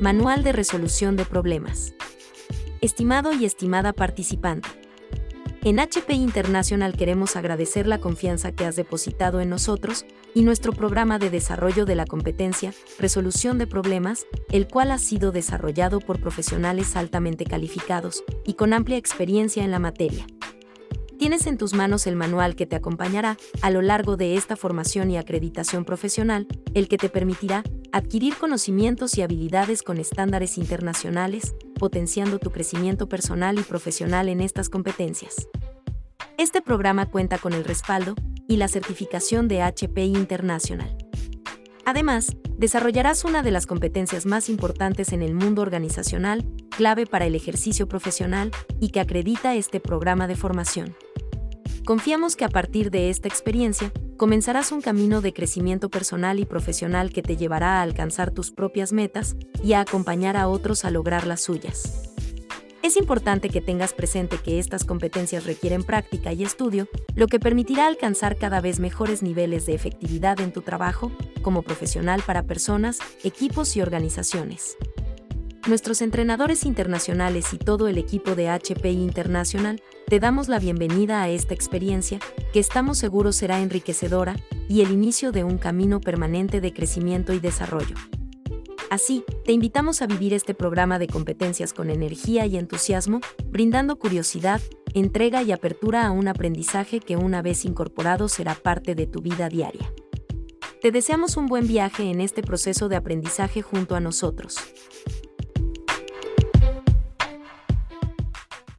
Manual de Resolución de Problemas. Estimado y estimada participante, en HP International queremos agradecer la confianza que has depositado en nosotros y nuestro programa de desarrollo de la competencia, resolución de problemas, el cual ha sido desarrollado por profesionales altamente calificados y con amplia experiencia en la materia. Tienes en tus manos el manual que te acompañará a lo largo de esta formación y acreditación profesional, el que te permitirá adquirir conocimientos y habilidades con estándares internacionales, potenciando tu crecimiento personal y profesional en estas competencias. Este programa cuenta con el respaldo y la certificación de HP International. Además, desarrollarás una de las competencias más importantes en el mundo organizacional, clave para el ejercicio profesional y que acredita este programa de formación. Confiamos que a partir de esta experiencia, comenzarás un camino de crecimiento personal y profesional que te llevará a alcanzar tus propias metas y a acompañar a otros a lograr las suyas. Es importante que tengas presente que estas competencias requieren práctica y estudio, lo que permitirá alcanzar cada vez mejores niveles de efectividad en tu trabajo como profesional para personas, equipos y organizaciones. Nuestros entrenadores internacionales y todo el equipo de HP International te damos la bienvenida a esta experiencia, que estamos seguros será enriquecedora y el inicio de un camino permanente de crecimiento y desarrollo. Así, te invitamos a vivir este programa de competencias con energía y entusiasmo, brindando curiosidad, entrega y apertura a un aprendizaje que una vez incorporado será parte de tu vida diaria. Te deseamos un buen viaje en este proceso de aprendizaje junto a nosotros.